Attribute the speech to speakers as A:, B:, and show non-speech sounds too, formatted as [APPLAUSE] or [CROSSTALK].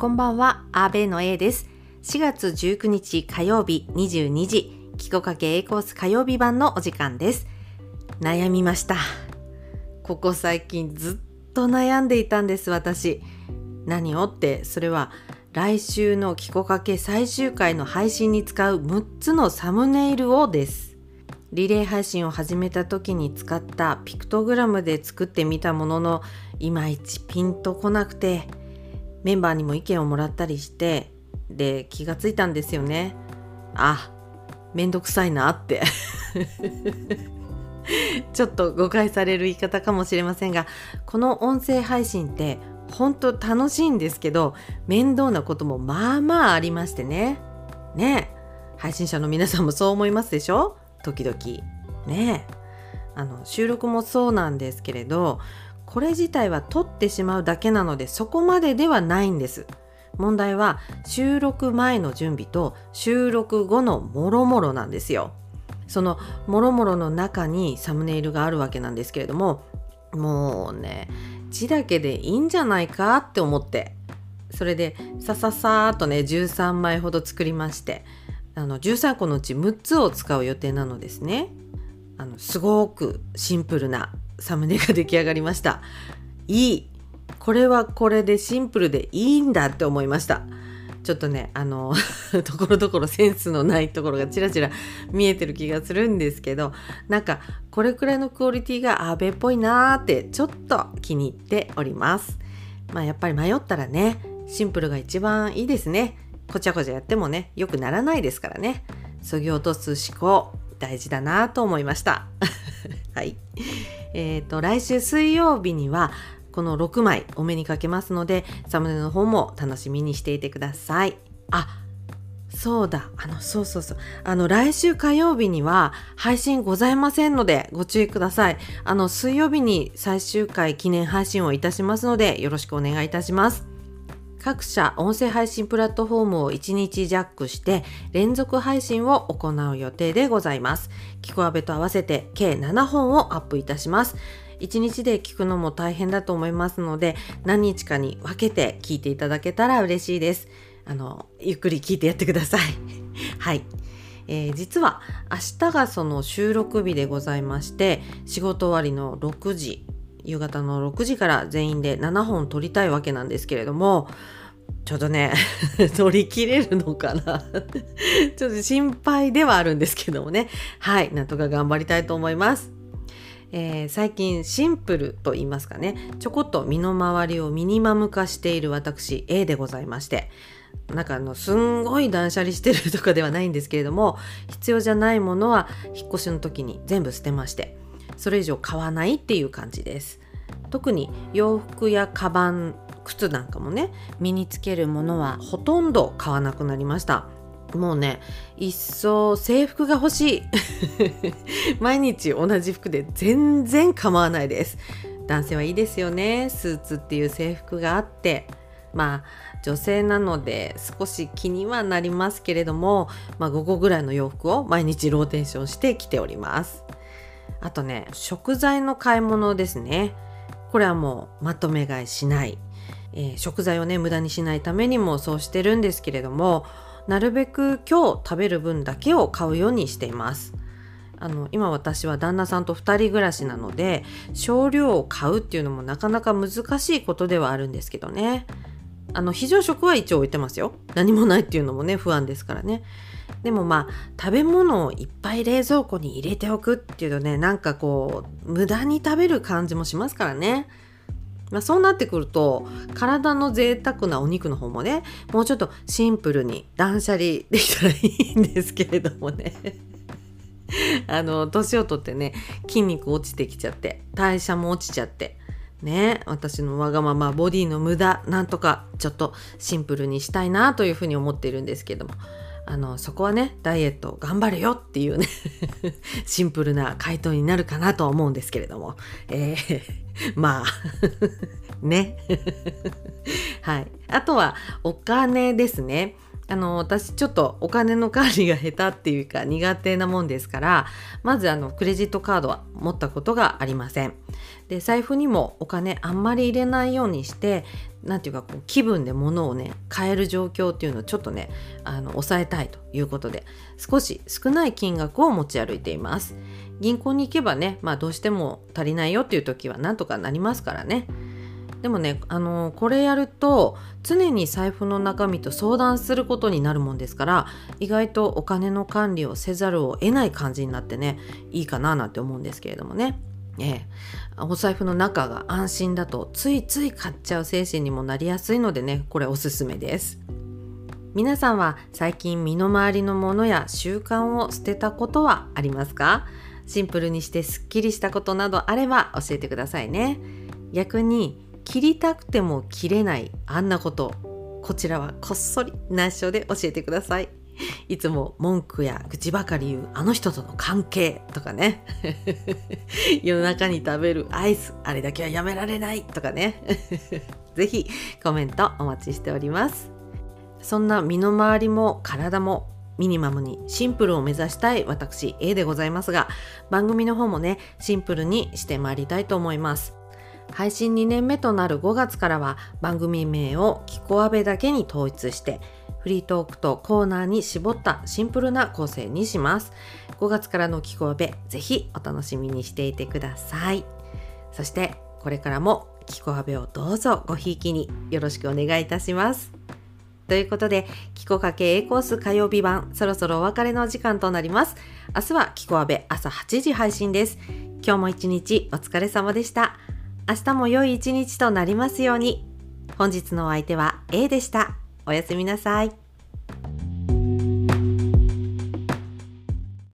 A: こんばんは、アーベの A です。4月19日火曜日22時、キコかけ A コース火曜日版のお時間です。悩みました。ここ最近ずっと悩んでいたんです、私。何をって、それは来週のキコかけ最終回の配信に使う6つのサムネイルをです。リレー配信を始めた時に使ったピクトグラムで作ってみたもののいまいちピンとこなくてメンバーにも意見をもらったりしてで気がついたんですよね。あめんどくさいなって。[LAUGHS] ちょっと誤解される言い方かもしれませんがこの音声配信って本当楽しいんですけど面倒なこともまあまあありましてね。ね。配信者の皆さんもそう思いますでしょ？時々。ね。あの収録もそうなんですけれどこれ自体は撮ってしまうだけなのでそこまでではないんです。問題は収録前の準備と収録後のもろもろなんですよ。そのもろもろの中にサムネイルがあるわけなんですけれどももうね字だけでいいんじゃないかって思って。それでさささーっとね13枚ほど作りましてあの13個のうち6つを使う予定なのですね。あのすごくシンプルなサムネが出来上がりました。いい。これはこれでシンプルでいいんだって思いました。ちょっとねあの [LAUGHS] ところどころセンスのないところがちらちら見えてる気がするんですけどなんかこれくらいのクオリティがアーベっぽいなーってちょっと気に入っております。まあやっぱり迷ったらねシンプルが一番いいですね。こちゃこちゃやってもね良くならないですからね。そぎ落とす思考大事だなと思いました。[LAUGHS] はい。えーと来週水曜日にはこの6枚お目にかけますのでサムネの方も楽しみにしていてください。あそうだ。あのそうそうそう。あの来週火曜日には配信ございませんのでご注意ください。あの水曜日に最終回記念配信をいたしますのでよろしくお願いいたします。各社音声配信プラットフォームを1日ジャックして連続配信を行う予定でございます。キコアベと合わせて計7本をアップいたします。1日で聞くのも大変だと思いますので何日かに分けて聞いていただけたら嬉しいです。あの、ゆっくり聞いてやってください。[LAUGHS] はい。えー、実は明日がその収録日でございまして仕事終わりの6時夕方の6時から全員で7本撮りたいわけなんですけれどもちょっとね [LAUGHS] 撮りきれるのかな？[LAUGHS] ちょっと心配ではあるんですけどもね。はいなんとか頑張りたいと思います。えー、最近シンプルと言いますかね。ちょこっと身の回りをミニマム化している私 A でございまして。なんかあのすんごい断捨離してるとかではないんですけれども必要じゃないものは引っ越しの時に全部捨てまして。それ以上買わないっていう感じです。特に洋服やカバン靴なんかもね身につけるものはほとんど買わなくなりました。もうね一層制服が欲しい。[LAUGHS] 毎日同じ服で全然構わないです。男性はいいですよね。スーツっていう制服があって。まあ女性なので少し気にはなりますけれども、まあ、5個ぐらいの洋服を毎日ローテーションして着ております。あとね食材の買い物ですね。これはもうまとめ買いしない、えー、食材をね無駄にしないためにもそうしてるんですけれどもなるべく今日食べる分だけを買うようにしています。あの今私は旦那さんと2人暮らしなので少量を買うっていうのもなかなか難しいことではあるんですけどね。あの非常食は一応置いてますよ。何もないっていうのもね不安ですからね。でもまあ食べ物をいっぱい冷蔵庫に入れておくっていうとねなんかこう無駄に食べる感じもしますからね。まあ、そうなってくると体の贅沢なお肉の方もねもうちょっとシンプルに断捨離できたらいいんですけれどもね。[LAUGHS] あの年をとってね筋肉落ちてきちゃって代謝も落ちちゃってね私のわがままボディの無駄なんとかちょっとシンプルにしたいなというふうに思っているんですけどもあのそこはねダイエット頑張れよっていうね [LAUGHS] シンプルな回答になるかなとは思うんですけれども、えー、[LAUGHS] まあ [LAUGHS] ね。はい。あとはお金ですね。あの私ちょっとお金の管理が下手っていうか苦手なもんですからまずあのクレジットカードは持ったことがありません。で財布にもお金あんまり入れないようにして何ていうかこう気分で物をね買える状況っていうのをちょっとねあの抑えたいということで少し少ない金額を持ち歩いています。銀行に行けばねまあどうしても足りないよっていう時はなんとかなりますからね。でもねあのこれやると常に財布の中身と相談することになるもんですから意外とお金の管理をせざるを得ない感じになってねいいかななんて思うんですけれどもね。ええ、お財布の中が安心だとついつい買っちゃう精神にもなりやすいのでねこれおすすめです。皆さんは最近身の回りのものや習慣を捨てたことはありますか？シンプルにしてすっきりしたことなどあれば教えてくださいね。逆に切りたくても切れないあんなこと。こちらはこっそり内緒で教えてください。いつも文句や愚痴ばかり言うあの人との関係。とかね。[LAUGHS] 夜中に食べるアイスあれだけはやめられない。とかね。[LAUGHS] ぜひコメントお待ちしております。そんな身の回りも体もミニマムにシンプルを目指したい私 A でございますが番組の方もねシンプルにしてまいりたいと思います。配信2年目となる5月からは番組名をキコアベだけに統一してフリートークとコーナーに絞ったシンプルな構成にします。5月からのキコアベぜひお楽しみにしていてください。そしてこれからもキコアベをどうぞごひいきによろしくお願いいたします。ということで、キコかけ A コース火曜日版、そろそろお別れの時間となります。明日はキコアベ朝8時配信です。今日も一日お疲れ様でした。明日も良い一日となりますように。本日のお相手は A でした。おやすみなさい。